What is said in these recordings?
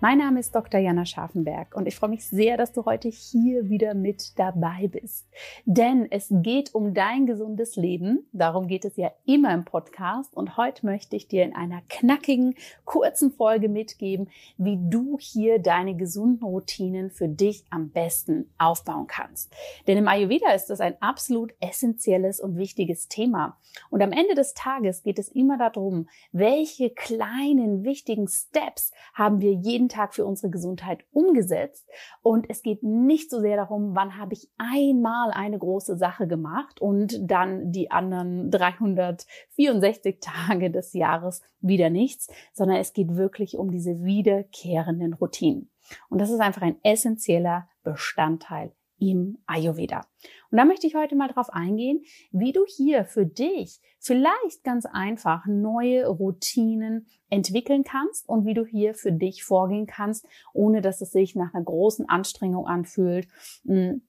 Mein Name ist Dr. Jana Scharfenberg und ich freue mich sehr, dass du heute hier wieder mit dabei bist. Denn es geht um dein gesundes Leben. Darum geht es ja immer im Podcast. Und heute möchte ich dir in einer knackigen, kurzen Folge mitgeben, wie du hier deine gesunden Routinen für dich am besten aufbauen kannst. Denn im Ayurveda ist das ein absolut essentielles und wichtiges Thema. Und am Ende des Tages geht es immer darum, welche kleinen, wichtigen Steps haben wir jeden Tag für unsere Gesundheit umgesetzt. Und es geht nicht so sehr darum, wann habe ich einmal eine große Sache gemacht und dann die anderen 364 Tage des Jahres wieder nichts, sondern es geht wirklich um diese wiederkehrenden Routinen. Und das ist einfach ein essentieller Bestandteil im Ayurveda. Und da möchte ich heute mal drauf eingehen, wie du hier für dich vielleicht ganz einfach neue Routinen entwickeln kannst und wie du hier für dich vorgehen kannst, ohne dass es sich nach einer großen Anstrengung anfühlt hm,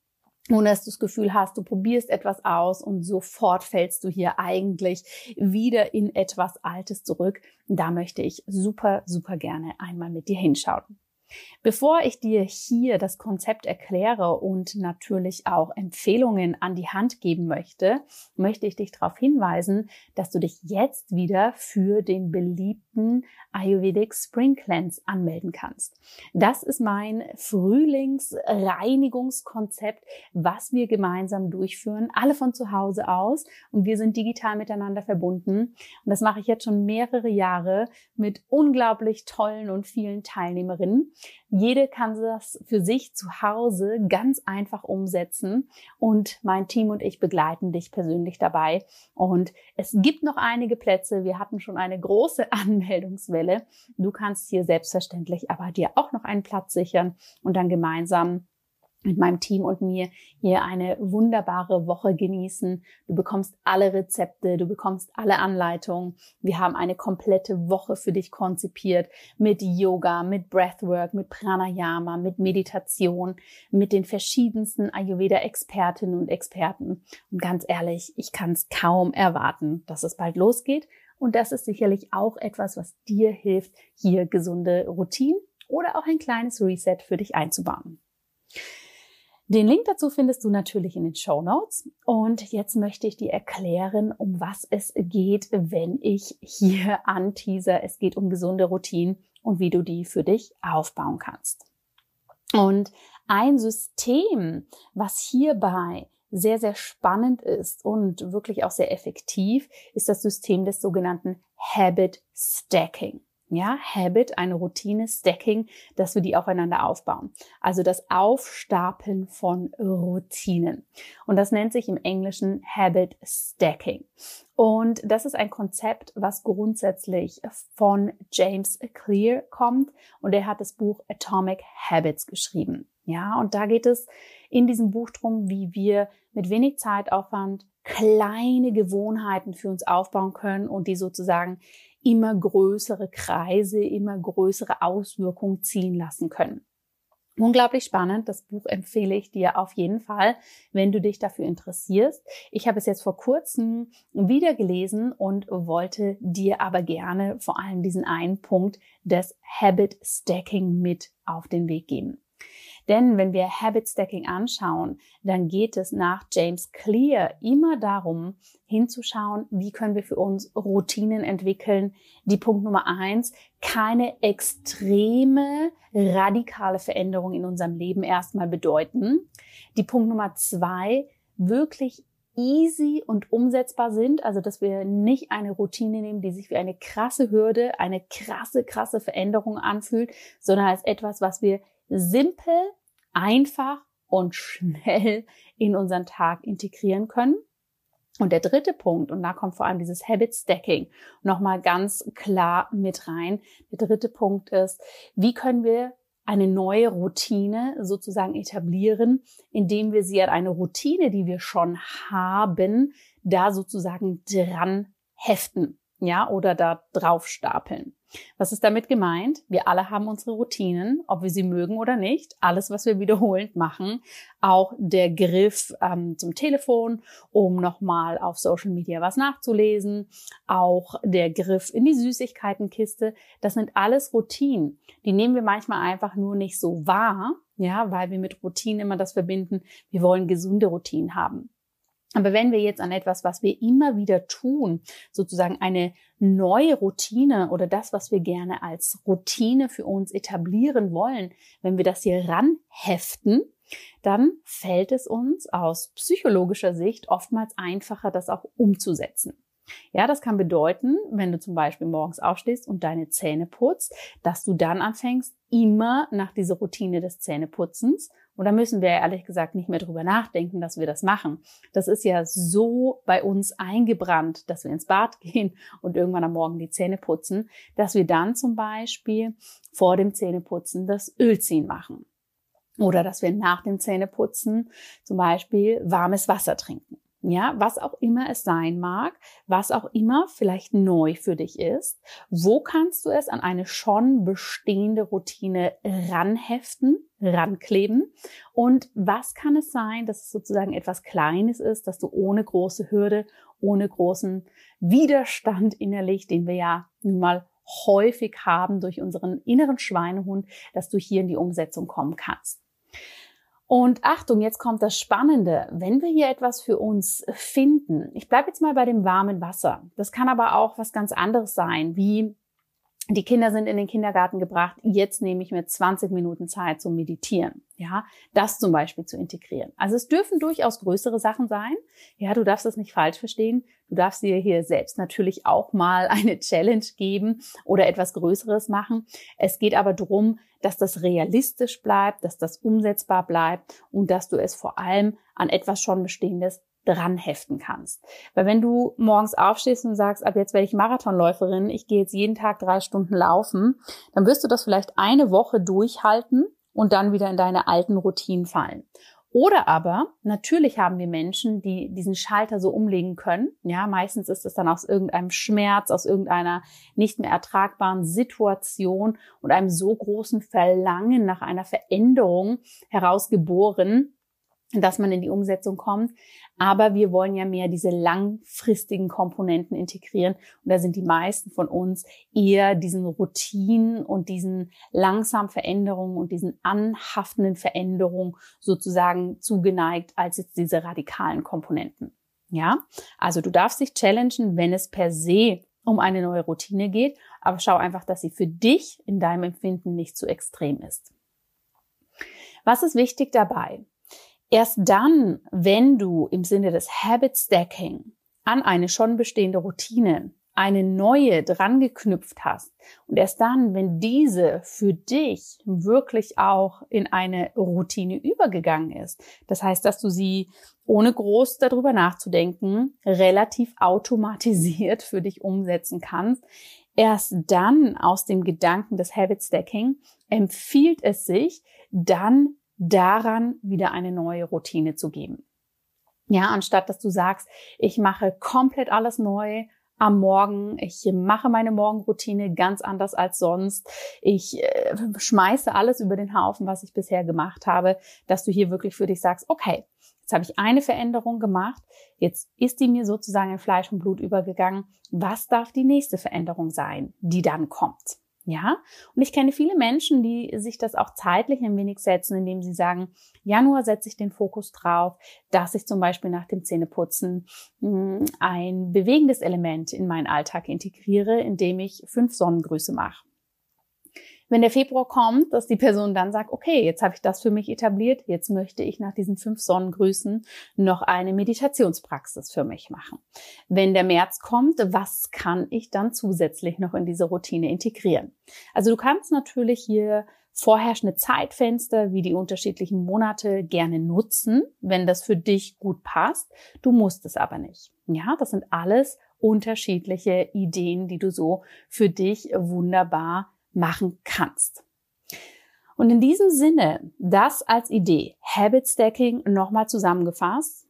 ohne dass du das Gefühl hast, du probierst etwas aus und sofort fällst du hier eigentlich wieder in etwas Altes zurück. Da möchte ich super, super gerne einmal mit dir hinschauen. Bevor ich dir hier das Konzept erkläre und natürlich auch Empfehlungen an die Hand geben möchte, möchte ich dich darauf hinweisen, dass du dich jetzt wieder für den beliebten Ayurvedic Spring Cleanse anmelden kannst. Das ist mein Frühlingsreinigungskonzept, was wir gemeinsam durchführen, alle von zu Hause aus und wir sind digital miteinander verbunden. Und das mache ich jetzt schon mehrere Jahre mit unglaublich tollen und vielen Teilnehmerinnen. Jede kann das für sich zu Hause ganz einfach umsetzen und mein Team und ich begleiten dich persönlich dabei. Und es gibt noch einige Plätze. Wir hatten schon eine große Anmeldungswelle. Du kannst hier selbstverständlich aber dir auch noch einen Platz sichern und dann gemeinsam mit meinem Team und mir hier eine wunderbare Woche genießen. Du bekommst alle Rezepte, du bekommst alle Anleitungen. Wir haben eine komplette Woche für dich konzipiert mit Yoga, mit Breathwork, mit Pranayama, mit Meditation, mit den verschiedensten Ayurveda-Expertinnen und Experten. Und ganz ehrlich, ich kann es kaum erwarten, dass es bald losgeht. Und das ist sicherlich auch etwas, was dir hilft, hier gesunde Routinen oder auch ein kleines Reset für dich einzubauen. Den Link dazu findest du natürlich in den Show Notes. Und jetzt möchte ich dir erklären, um was es geht, wenn ich hier anteaser. Es geht um gesunde Routinen und wie du die für dich aufbauen kannst. Und ein System, was hierbei sehr, sehr spannend ist und wirklich auch sehr effektiv, ist das System des sogenannten Habit Stacking ja, Habit, eine Routine, Stacking, dass wir die aufeinander aufbauen. Also das Aufstapeln von Routinen. Und das nennt sich im Englischen Habit Stacking. Und das ist ein Konzept, was grundsätzlich von James Clear kommt. Und er hat das Buch Atomic Habits geschrieben. Ja, und da geht es in diesem Buch drum, wie wir mit wenig Zeitaufwand kleine Gewohnheiten für uns aufbauen können und die sozusagen immer größere Kreise, immer größere Auswirkungen ziehen lassen können. Unglaublich spannend. Das Buch empfehle ich dir auf jeden Fall, wenn du dich dafür interessierst. Ich habe es jetzt vor kurzem wieder gelesen und wollte dir aber gerne vor allem diesen einen Punkt des Habit Stacking mit auf den Weg geben. Denn wenn wir Habit Stacking anschauen, dann geht es nach James Clear immer darum, hinzuschauen, wie können wir für uns Routinen entwickeln. Die Punkt Nummer eins, keine extreme, radikale Veränderung in unserem Leben erstmal bedeuten. Die Punkt Nummer zwei, wirklich easy und umsetzbar sind, also dass wir nicht eine Routine nehmen, die sich wie eine krasse Hürde, eine krasse, krasse Veränderung anfühlt, sondern als etwas, was wir simpel, einfach und schnell in unseren Tag integrieren können. Und der dritte Punkt, und da kommt vor allem dieses Habit Stacking nochmal ganz klar mit rein. Der dritte Punkt ist, wie können wir eine neue Routine sozusagen etablieren, indem wir sie an eine Routine, die wir schon haben, da sozusagen dran heften, ja, oder da drauf stapeln. Was ist damit gemeint? Wir alle haben unsere Routinen, ob wir sie mögen oder nicht. Alles, was wir wiederholend machen. Auch der Griff ähm, zum Telefon, um nochmal auf Social Media was nachzulesen. Auch der Griff in die Süßigkeitenkiste. Das sind alles Routinen. Die nehmen wir manchmal einfach nur nicht so wahr. Ja, weil wir mit Routinen immer das verbinden. Wir wollen gesunde Routinen haben. Aber wenn wir jetzt an etwas, was wir immer wieder tun, sozusagen eine neue Routine oder das, was wir gerne als Routine für uns etablieren wollen, wenn wir das hier ranheften, dann fällt es uns aus psychologischer Sicht oftmals einfacher, das auch umzusetzen. Ja, das kann bedeuten, wenn du zum Beispiel morgens aufstehst und deine Zähne putzt, dass du dann anfängst, immer nach dieser Routine des Zähneputzens und da müssen wir ehrlich gesagt nicht mehr drüber nachdenken, dass wir das machen. Das ist ja so bei uns eingebrannt, dass wir ins Bad gehen und irgendwann am Morgen die Zähne putzen, dass wir dann zum Beispiel vor dem Zähneputzen das Ölziehen machen. Oder dass wir nach dem Zähneputzen zum Beispiel warmes Wasser trinken. Ja, was auch immer es sein mag, was auch immer vielleicht neu für dich ist, wo kannst du es an eine schon bestehende Routine ranheften, rankleben? Und was kann es sein, dass es sozusagen etwas Kleines ist, dass du ohne große Hürde, ohne großen Widerstand innerlich, den wir ja nun mal häufig haben durch unseren inneren Schweinehund, dass du hier in die Umsetzung kommen kannst. Und Achtung, jetzt kommt das Spannende. Wenn wir hier etwas für uns finden, ich bleibe jetzt mal bei dem warmen Wasser. Das kann aber auch was ganz anderes sein, wie die Kinder sind in den Kindergarten gebracht, jetzt nehme ich mir 20 Minuten Zeit zum Meditieren. Ja, das zum Beispiel zu integrieren. Also es dürfen durchaus größere Sachen sein. Ja, du darfst es nicht falsch verstehen. Du darfst dir hier selbst natürlich auch mal eine Challenge geben oder etwas Größeres machen. Es geht aber darum, dass das realistisch bleibt, dass das umsetzbar bleibt und dass du es vor allem an etwas schon Bestehendes dran heften kannst. Weil wenn du morgens aufstehst und sagst, ab jetzt werde ich Marathonläuferin, ich gehe jetzt jeden Tag drei Stunden laufen, dann wirst du das vielleicht eine Woche durchhalten und dann wieder in deine alten Routinen fallen. Oder aber, natürlich haben wir Menschen, die diesen Schalter so umlegen können. Ja, meistens ist es dann aus irgendeinem Schmerz, aus irgendeiner nicht mehr ertragbaren Situation und einem so großen Verlangen nach einer Veränderung herausgeboren, dass man in die Umsetzung kommt. Aber wir wollen ja mehr diese langfristigen Komponenten integrieren. Und da sind die meisten von uns eher diesen Routinen und diesen langsamen Veränderungen und diesen anhaftenden Veränderungen sozusagen zugeneigt als jetzt diese radikalen Komponenten. Ja, also du darfst dich challengen, wenn es per se um eine neue Routine geht, aber schau einfach, dass sie für dich in deinem Empfinden nicht zu extrem ist. Was ist wichtig dabei? Erst dann, wenn du im Sinne des Habit Stacking an eine schon bestehende Routine eine neue dran geknüpft hast und erst dann, wenn diese für dich wirklich auch in eine Routine übergegangen ist, das heißt, dass du sie ohne groß darüber nachzudenken relativ automatisiert für dich umsetzen kannst, erst dann aus dem Gedanken des Habit Stacking empfiehlt es sich, dann daran wieder eine neue Routine zu geben. Ja, anstatt dass du sagst, ich mache komplett alles neu, am Morgen. Ich mache meine Morgenroutine ganz anders als sonst. Ich äh, schmeiße alles über den Haufen, was ich bisher gemacht habe, dass du hier wirklich für dich sagst, okay, jetzt habe ich eine Veränderung gemacht, jetzt ist die mir sozusagen in Fleisch und Blut übergegangen. Was darf die nächste Veränderung sein, die dann kommt? Ja, und ich kenne viele Menschen, die sich das auch zeitlich ein wenig setzen, indem sie sagen, Januar setze ich den Fokus drauf, dass ich zum Beispiel nach dem Zähneputzen hm, ein bewegendes Element in meinen Alltag integriere, indem ich fünf Sonnengrüße mache. Wenn der Februar kommt, dass die Person dann sagt, okay, jetzt habe ich das für mich etabliert, jetzt möchte ich nach diesen fünf Sonnengrüßen noch eine Meditationspraxis für mich machen. Wenn der März kommt, was kann ich dann zusätzlich noch in diese Routine integrieren? Also du kannst natürlich hier vorherrschende Zeitfenster wie die unterschiedlichen Monate gerne nutzen, wenn das für dich gut passt. Du musst es aber nicht. Ja, das sind alles unterschiedliche Ideen, die du so für dich wunderbar machen kannst. Und in diesem Sinne, das als Idee, Habit Stacking nochmal zusammengefasst.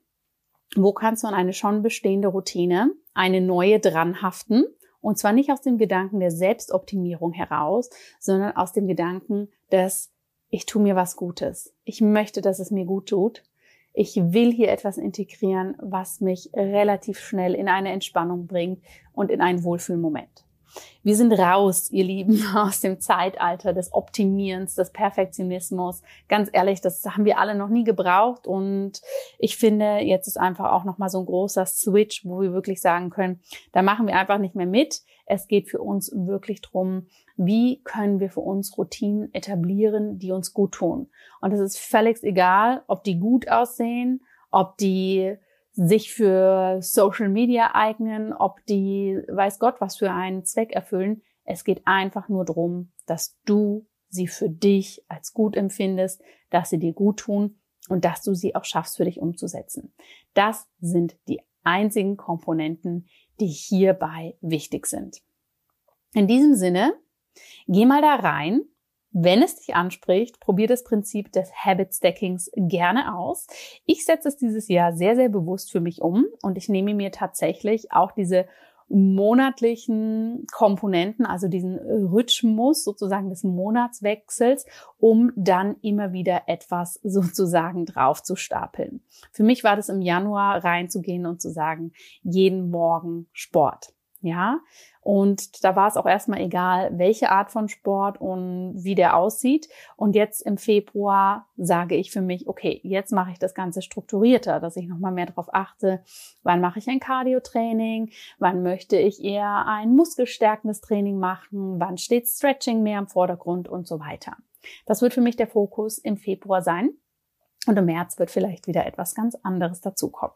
Wo kannst du an eine schon bestehende Routine eine neue dranhaften? Und zwar nicht aus dem Gedanken der Selbstoptimierung heraus, sondern aus dem Gedanken des, ich tue mir was Gutes. Ich möchte, dass es mir gut tut. Ich will hier etwas integrieren, was mich relativ schnell in eine Entspannung bringt und in einen Wohlfühlmoment. Wir sind raus, ihr Lieben, aus dem Zeitalter des Optimierens, des Perfektionismus. Ganz ehrlich, das haben wir alle noch nie gebraucht und ich finde, jetzt ist einfach auch noch mal so ein großer Switch, wo wir wirklich sagen können, da machen wir einfach nicht mehr mit. Es geht für uns wirklich drum, wie können wir für uns Routinen etablieren, die uns gut tun. Und es ist völlig egal, ob die gut aussehen, ob die sich für Social Media eignen, ob die weiß Gott was für einen Zweck erfüllen. Es geht einfach nur darum, dass du sie für dich als gut empfindest, dass sie dir gut tun und dass du sie auch schaffst für dich umzusetzen. Das sind die einzigen Komponenten, die hierbei wichtig sind. In diesem Sinne, geh mal da rein wenn es dich anspricht, probier das Prinzip des Habit Stackings gerne aus. Ich setze es dieses Jahr sehr, sehr bewusst für mich um und ich nehme mir tatsächlich auch diese monatlichen Komponenten, also diesen Rhythmus sozusagen des Monatswechsels, um dann immer wieder etwas sozusagen drauf zu stapeln. Für mich war das im Januar reinzugehen und zu sagen, jeden Morgen Sport. Ja, und da war es auch erstmal egal, welche Art von Sport und wie der aussieht. Und jetzt im Februar sage ich für mich, okay, jetzt mache ich das Ganze strukturierter, dass ich nochmal mehr darauf achte, wann mache ich ein Cardio-Training, wann möchte ich eher ein muskelstärkendes Training machen, wann steht Stretching mehr im Vordergrund und so weiter. Das wird für mich der Fokus im Februar sein. Und im März wird vielleicht wieder etwas ganz anderes dazukommen.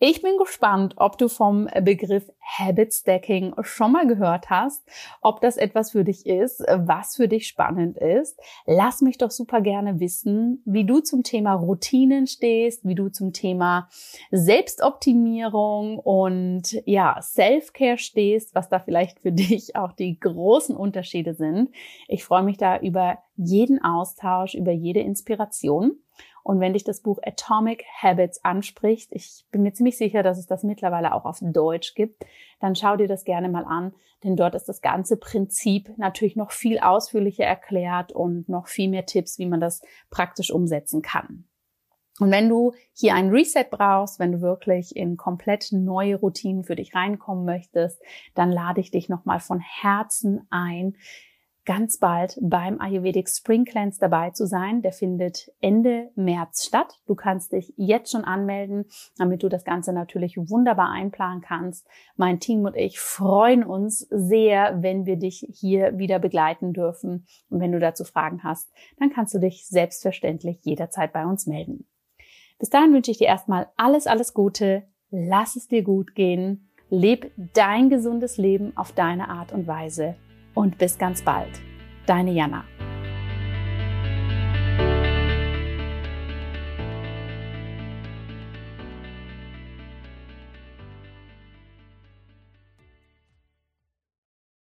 Ich bin gespannt, ob du vom Begriff Habit Stacking schon mal gehört hast, ob das etwas für dich ist, was für dich spannend ist. Lass mich doch super gerne wissen, wie du zum Thema Routinen stehst, wie du zum Thema Selbstoptimierung und ja, Self-Care stehst, was da vielleicht für dich auch die großen Unterschiede sind. Ich freue mich da über jeden Austausch, über jede Inspiration. Und wenn dich das Buch Atomic Habits anspricht, ich bin mir ziemlich sicher, dass es das mittlerweile auch auf Deutsch gibt, dann schau dir das gerne mal an, denn dort ist das ganze Prinzip natürlich noch viel ausführlicher erklärt und noch viel mehr Tipps, wie man das praktisch umsetzen kann. Und wenn du hier ein Reset brauchst, wenn du wirklich in komplett neue Routinen für dich reinkommen möchtest, dann lade ich dich nochmal von Herzen ein, ganz bald beim Ayurvedic Spring Cleanse dabei zu sein. Der findet Ende März statt. Du kannst dich jetzt schon anmelden, damit du das Ganze natürlich wunderbar einplanen kannst. Mein Team und ich freuen uns sehr, wenn wir dich hier wieder begleiten dürfen. Und wenn du dazu Fragen hast, dann kannst du dich selbstverständlich jederzeit bei uns melden. Bis dahin wünsche ich dir erstmal alles, alles Gute. Lass es dir gut gehen. Leb dein gesundes Leben auf deine Art und Weise und bis ganz bald. Deine Jana.